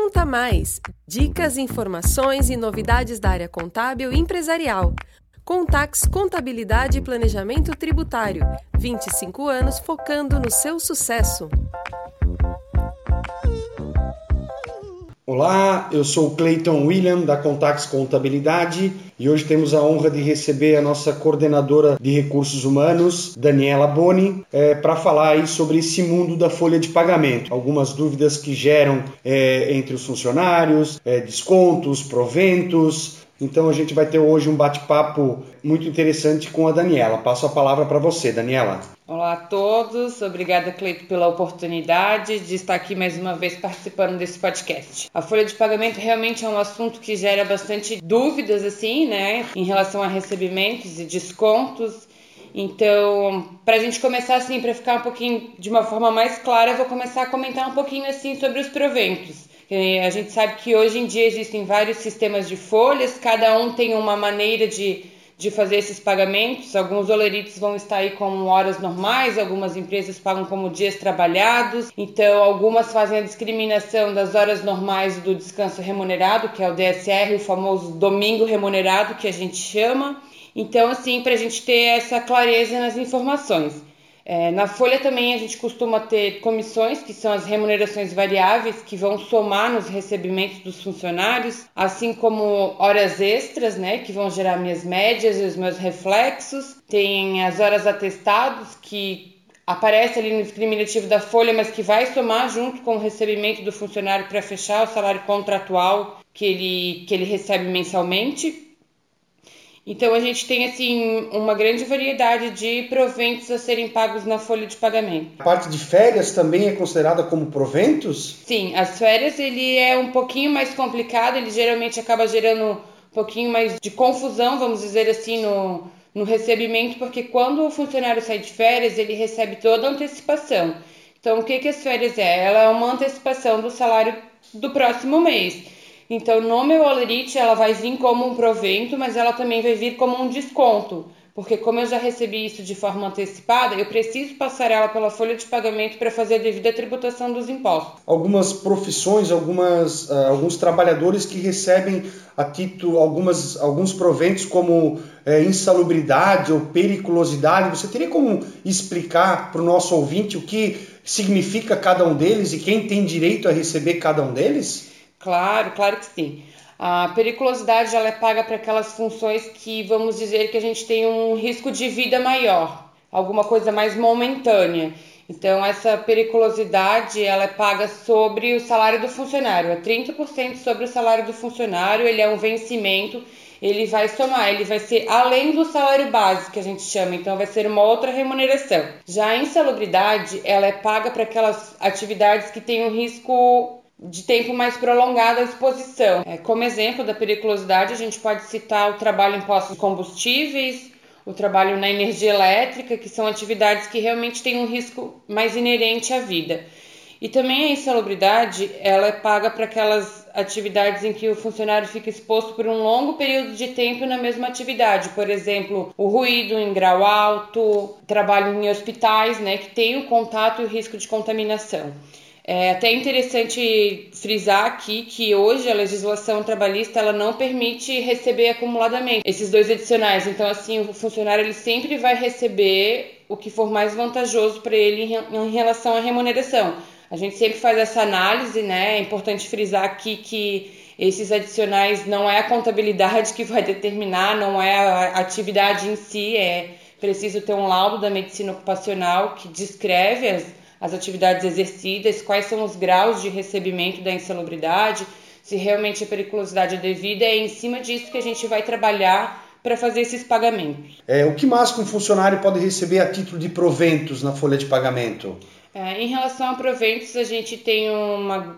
Conta Mais! Dicas, informações e novidades da área contábil e empresarial. Contax Contabilidade e Planejamento Tributário. 25 anos focando no seu sucesso. Olá, eu sou o Clayton William da Contax Contabilidade e hoje temos a honra de receber a nossa coordenadora de recursos humanos, Daniela Boni, é, para falar aí sobre esse mundo da folha de pagamento. Algumas dúvidas que geram é, entre os funcionários, é, descontos, proventos. Então a gente vai ter hoje um bate-papo muito interessante com a Daniela. Passo a palavra para você, Daniela. Olá a todos, obrigada Cleito pela oportunidade de estar aqui mais uma vez participando desse podcast. A folha de pagamento realmente é um assunto que gera bastante dúvidas assim, né, em relação a recebimentos e descontos. Então, para a gente começar assim, para ficar um pouquinho de uma forma mais clara, eu vou começar a comentar um pouquinho assim sobre os proventos. A gente sabe que hoje em dia existem vários sistemas de folhas, cada um tem uma maneira de de fazer esses pagamentos. Alguns olerites vão estar aí com horas normais, algumas empresas pagam como dias trabalhados. Então, algumas fazem a discriminação das horas normais do descanso remunerado, que é o DSR, o famoso domingo remunerado que a gente chama. Então, assim, para a gente ter essa clareza nas informações. É, na folha também a gente costuma ter comissões, que são as remunerações variáveis, que vão somar nos recebimentos dos funcionários, assim como horas extras, né, que vão gerar minhas médias e os meus reflexos. Tem as horas atestados, que aparece ali no discriminativo da folha, mas que vai somar junto com o recebimento do funcionário para fechar o salário contratual que ele, que ele recebe mensalmente. Então a gente tem assim uma grande variedade de proventos a serem pagos na folha de pagamento. A parte de férias também é considerada como proventos? Sim, as férias ele é um pouquinho mais complicado, ele geralmente acaba gerando um pouquinho mais de confusão, vamos dizer assim, no, no recebimento, porque quando o funcionário sai de férias, ele recebe toda a antecipação. Então, o que, que as férias é? Ela é uma antecipação do salário do próximo mês. Então, no meu Olerite, ela vai vir como um provento, mas ela também vai vir como um desconto. Porque como eu já recebi isso de forma antecipada, eu preciso passar ela pela folha de pagamento para fazer a devida tributação dos impostos. Algumas profissões, algumas, uh, alguns trabalhadores que recebem a título algumas, alguns proventos como é, insalubridade ou periculosidade. Você teria como explicar para o nosso ouvinte o que significa cada um deles e quem tem direito a receber cada um deles? Claro, claro que sim. A periculosidade ela é paga para aquelas funções que vamos dizer que a gente tem um risco de vida maior, alguma coisa mais momentânea. Então essa periculosidade ela é paga sobre o salário do funcionário, é 30% sobre o salário do funcionário, ele é um vencimento, ele vai somar, ele vai ser além do salário base que a gente chama, então vai ser uma outra remuneração. Já a insalubridade, ela é paga para aquelas atividades que têm um risco de tempo mais prolongado à exposição. É, como exemplo da periculosidade, a gente pode citar o trabalho em postos de combustíveis, o trabalho na energia elétrica, que são atividades que realmente têm um risco mais inerente à vida. E também a insalubridade, ela é paga para aquelas atividades em que o funcionário fica exposto por um longo período de tempo na mesma atividade, por exemplo, o ruído em grau alto, trabalho em hospitais, né, que tem o contato e o risco de contaminação. É até interessante frisar aqui que hoje a legislação trabalhista ela não permite receber acumuladamente esses dois adicionais. Então, assim, o funcionário ele sempre vai receber o que for mais vantajoso para ele em relação à remuneração. A gente sempre faz essa análise, né? É importante frisar aqui que esses adicionais não é a contabilidade que vai determinar, não é a atividade em si, é preciso ter um laudo da medicina ocupacional que descreve as as atividades exercidas, quais são os graus de recebimento da insalubridade, se realmente a periculosidade é devida, é em cima disso que a gente vai trabalhar para fazer esses pagamentos. É, o que mais que um funcionário pode receber a título de proventos na folha de pagamento? É, em relação a proventos, a gente tem uma,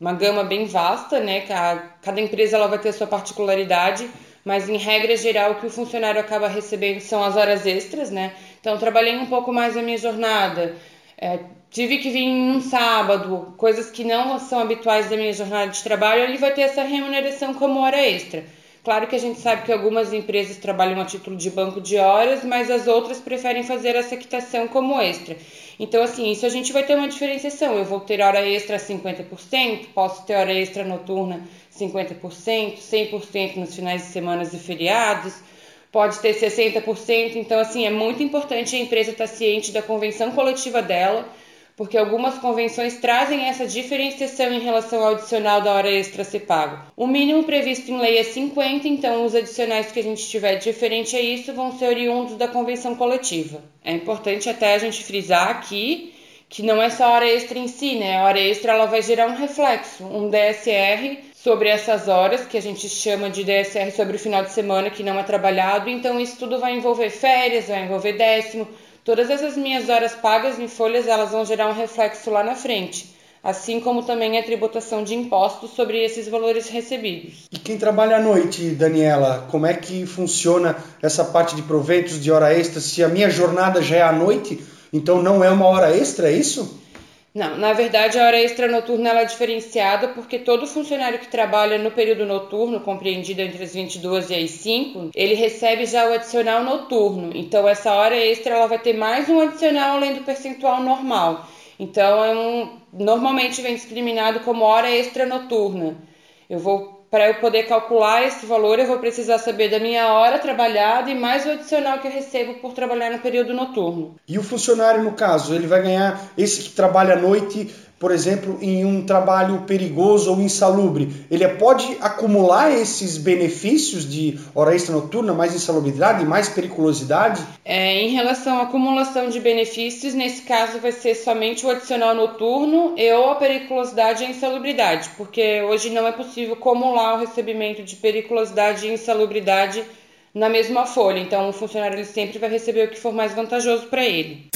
uma gama bem vasta, né? Cada, cada empresa ela vai ter a sua particularidade, mas em regra geral o que o funcionário acaba recebendo são as horas extras, né? Então, trabalhei um pouco mais a minha jornada, é, tive que vir num sábado, coisas que não são habituais da minha jornada de trabalho, ele vai ter essa remuneração como hora extra. Claro que a gente sabe que algumas empresas trabalham a título de banco de horas, mas as outras preferem fazer essa quitação como extra. Então, assim, isso a gente vai ter uma diferenciação. Eu vou ter hora extra 50%, posso ter hora extra noturna 50%, 100% nos finais de semana e feriados, pode ter 60%. Então, assim, é muito importante a empresa estar ciente da convenção coletiva dela porque algumas convenções trazem essa diferenciação em relação ao adicional da hora extra ser pago. O mínimo previsto em lei é 50, então os adicionais que a gente tiver diferente a isso vão ser oriundos da convenção coletiva. É importante até a gente frisar aqui que não é só hora extra em si, né? A hora extra ela vai gerar um reflexo, um DSR sobre essas horas, que a gente chama de DSR sobre o final de semana que não é trabalhado. Então isso tudo vai envolver férias, vai envolver décimo, Todas essas minhas horas pagas em folhas, elas vão gerar um reflexo lá na frente, assim como também a tributação de impostos sobre esses valores recebidos. E quem trabalha à noite, Daniela, como é que funciona essa parte de proventos de hora extra? Se a minha jornada já é à noite, então não é uma hora extra, é isso? Não, na verdade a hora extra noturna ela é diferenciada porque todo funcionário que trabalha no período noturno, compreendido entre as 22 e as 5, ele recebe já o adicional noturno. Então essa hora extra ela vai ter mais um adicional além do percentual normal. Então é um, normalmente vem discriminado como hora extra noturna. Eu vou para eu poder calcular esse valor, eu vou precisar saber da minha hora trabalhada e mais o adicional que eu recebo por trabalhar no período noturno. E o funcionário, no caso, ele vai ganhar, esse que trabalha à noite, por exemplo, em um trabalho perigoso ou insalubre, ele pode acumular esses benefícios de hora extra noturna, mais insalubridade, mais periculosidade? É, em relação à acumulação de benefícios, nesse caso vai ser somente o adicional noturno e ou a periculosidade e a insalubridade, porque hoje não é possível acumular o recebimento de periculosidade e insalubridade na mesma folha. Então, o funcionário ele sempre vai receber o que for mais vantajoso para ele.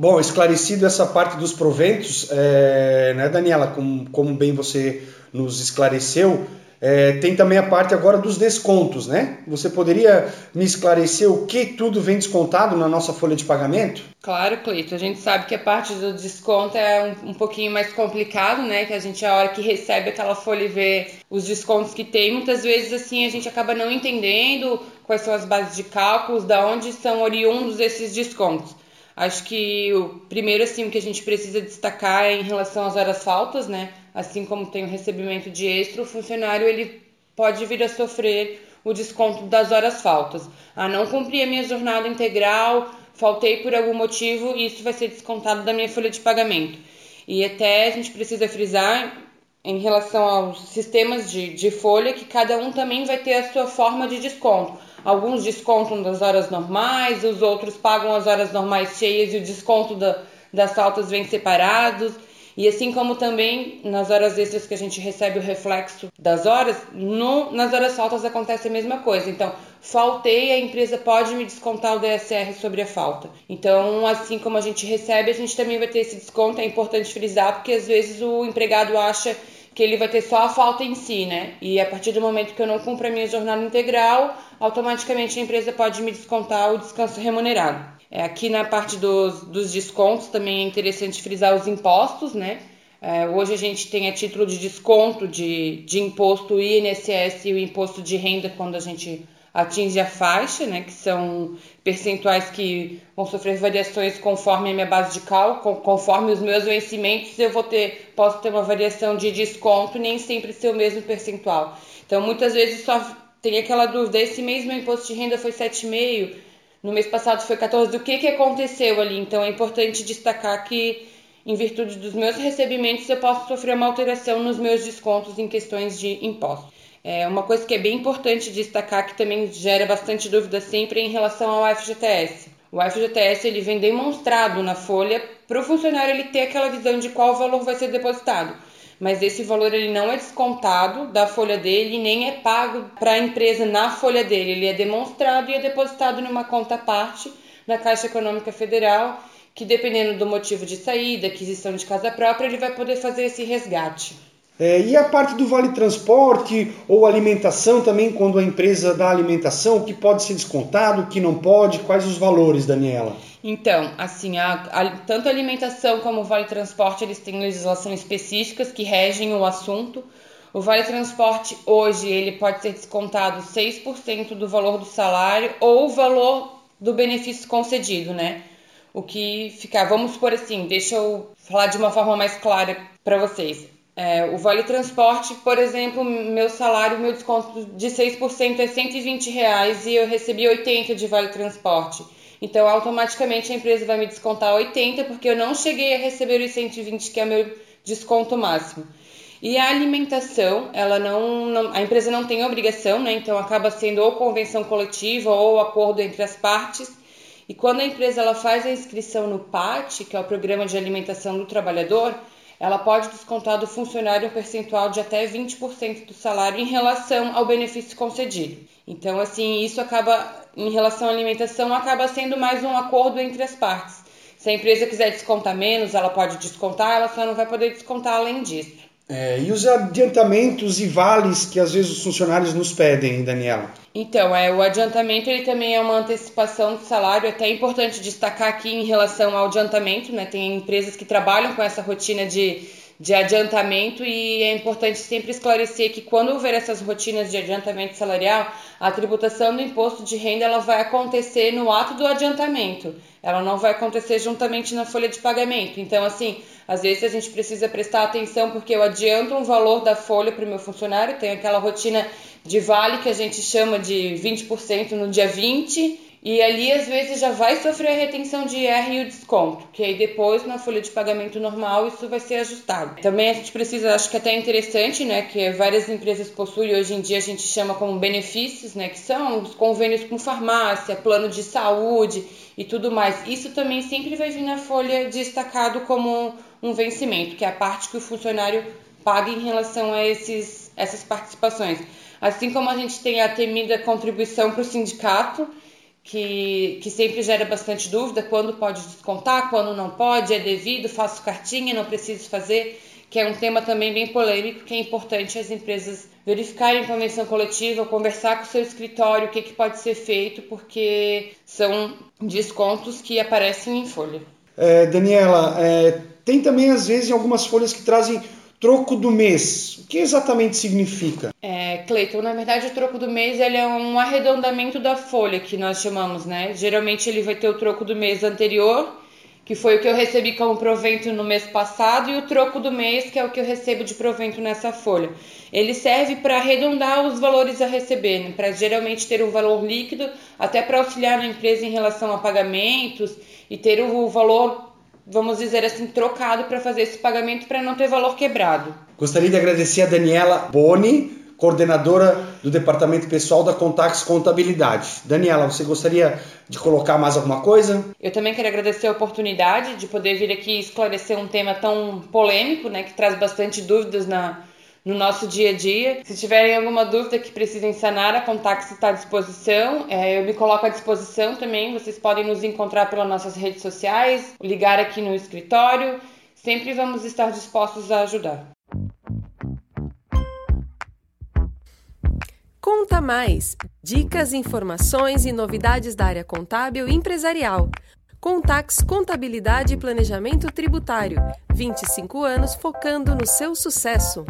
Bom, esclarecido essa parte dos proventos, é, né, Daniela, como, como bem você nos esclareceu, é, tem também a parte agora dos descontos, né? Você poderia me esclarecer o que tudo vem descontado na nossa folha de pagamento? Claro, Cleito. A gente sabe que a parte do desconto é um, um pouquinho mais complicado, né? Que a gente, a hora que recebe aquela folha e vê os descontos que tem, muitas vezes assim a gente acaba não entendendo quais são as bases de cálculos, da onde são oriundos esses descontos. Acho que o primeiro assim que a gente precisa destacar é em relação às horas faltas, né? Assim como tem o recebimento de extra, o funcionário ele pode vir a sofrer o desconto das horas faltas. Ah, não cumpri a minha jornada integral, faltei por algum motivo, isso vai ser descontado da minha folha de pagamento. E até a gente precisa frisar em relação aos sistemas de, de folha que cada um também vai ter a sua forma de desconto. Alguns descontam das horas normais, os outros pagam as horas normais cheias e o desconto da, das faltas vem separados. E assim como também nas horas extras que a gente recebe o reflexo das horas, no, nas horas faltas acontece a mesma coisa. Então, faltei, a empresa pode me descontar o DSR sobre a falta. Então, assim como a gente recebe, a gente também vai ter esse desconto. É importante frisar, porque às vezes o empregado acha que ele vai ter só a falta em si, né? E a partir do momento que eu não cumpro a minha jornada integral, automaticamente a empresa pode me descontar o descanso remunerado. É, aqui na parte dos, dos descontos também é interessante frisar os impostos, né? É, hoje a gente tem a título de desconto de, de imposto INSS e o imposto de renda quando a gente atinge a faixa, né, que são percentuais que vão sofrer variações conforme a minha base de cálculo, conforme os meus vencimentos, eu vou ter, posso ter uma variação de desconto, nem sempre ser o mesmo percentual. Então, muitas vezes só tem aquela dúvida, esse mês meu imposto de renda foi 7,5, no mês passado foi 14, o que, que aconteceu ali? Então, é importante destacar que, em virtude dos meus recebimentos, eu posso sofrer uma alteração nos meus descontos em questões de impostos. É uma coisa que é bem importante destacar que também gera bastante dúvida sempre em relação ao FGTS. O FGTS ele vem demonstrado na folha para o funcionário ele ter aquela visão de qual valor vai ser depositado. Mas esse valor ele não é descontado da folha dele nem é pago para a empresa na folha dele. Ele é demonstrado e é depositado numa conta à parte na Caixa Econômica Federal, que dependendo do motivo de saída, aquisição de casa própria, ele vai poder fazer esse resgate. É, e a parte do vale transporte ou alimentação também, quando a empresa dá alimentação, o que pode ser descontado, o que não pode, quais os valores, Daniela? Então, assim, a, a, tanto a alimentação como o vale transporte, eles têm legislação específicas que regem o assunto. O vale transporte hoje ele pode ser descontado 6% do valor do salário ou o valor do benefício concedido, né? O que ficar, vamos por assim, deixa eu falar de uma forma mais clara para vocês. É, o vale transporte, por exemplo, meu salário, meu desconto de 6% é 120 reais e eu recebi 80 de vale transporte. Então, automaticamente a empresa vai me descontar 80 porque eu não cheguei a receber os 120 que é meu desconto máximo. E a alimentação, ela não, não, a empresa não tem obrigação, né? Então acaba sendo ou convenção coletiva ou acordo entre as partes. E quando a empresa ela faz a inscrição no PAT, que é o Programa de Alimentação do Trabalhador, ela pode descontar do funcionário um percentual de até 20% do salário em relação ao benefício concedido. Então, assim, isso acaba, em relação à alimentação, acaba sendo mais um acordo entre as partes. Se a empresa quiser descontar menos, ela pode descontar, ela só não vai poder descontar além disso. É, e os adiantamentos e vales que às vezes os funcionários nos pedem, Daniela? Então, é, o adiantamento ele também é uma antecipação do salário, é até é importante destacar aqui em relação ao adiantamento, né? Tem empresas que trabalham com essa rotina de, de adiantamento e é importante sempre esclarecer que quando houver essas rotinas de adiantamento salarial, a tributação do imposto de renda ela vai acontecer no ato do adiantamento, ela não vai acontecer juntamente na folha de pagamento. Então, assim, às vezes a gente precisa prestar atenção porque eu adianto um valor da folha para o meu funcionário, tem aquela rotina de vale que a gente chama de 20% no dia 20, e ali às vezes já vai sofrer a retenção de IR e o desconto, que aí depois na folha de pagamento normal isso vai ser ajustado. Também a gente precisa, acho que é até interessante, né, que várias empresas possuem hoje em dia a gente chama como benefícios, né, que são os convênios com farmácia, plano de saúde e tudo mais. Isso também sempre vai vir na folha destacado como um vencimento, que é a parte que o funcionário paga em relação a esses, essas participações. Assim como a gente tem a temida contribuição para o sindicato, que, que sempre gera bastante dúvida, quando pode descontar, quando não pode, é devido, faço cartinha, não preciso fazer, que é um tema também bem polêmico, que é importante as empresas verificarem convenção coletiva, conversar com o seu escritório o que, que pode ser feito, porque são descontos que aparecem em folha. É, Daniela, é, tem também, às vezes, algumas folhas que trazem troco do mês. O que exatamente significa? É, Cleiton, na verdade o troco do mês ele é um arredondamento da folha que nós chamamos, né? Geralmente ele vai ter o troco do mês anterior, que foi o que eu recebi como provento no mês passado, e o troco do mês, que é o que eu recebo de provento nessa folha. Ele serve para arredondar os valores a receber, né? para geralmente ter um valor líquido, até para auxiliar na empresa em relação a pagamentos e ter o valor vamos dizer assim, trocado para fazer esse pagamento para não ter valor quebrado. Gostaria de agradecer a Daniela Boni, coordenadora do Departamento Pessoal da Contax Contabilidade. Daniela, você gostaria de colocar mais alguma coisa? Eu também quero agradecer a oportunidade de poder vir aqui esclarecer um tema tão polêmico, né, que traz bastante dúvidas na, no nosso dia a dia. Se tiverem alguma dúvida que precisem sanar, a Contax está à disposição. É, eu me coloco à disposição também. Vocês podem nos encontrar pelas nossas redes sociais, ligar aqui no escritório. Sempre vamos estar dispostos a ajudar. Conta mais! Dicas, informações e novidades da área contábil e empresarial. Contax Contabilidade e Planejamento Tributário. 25 anos focando no seu sucesso.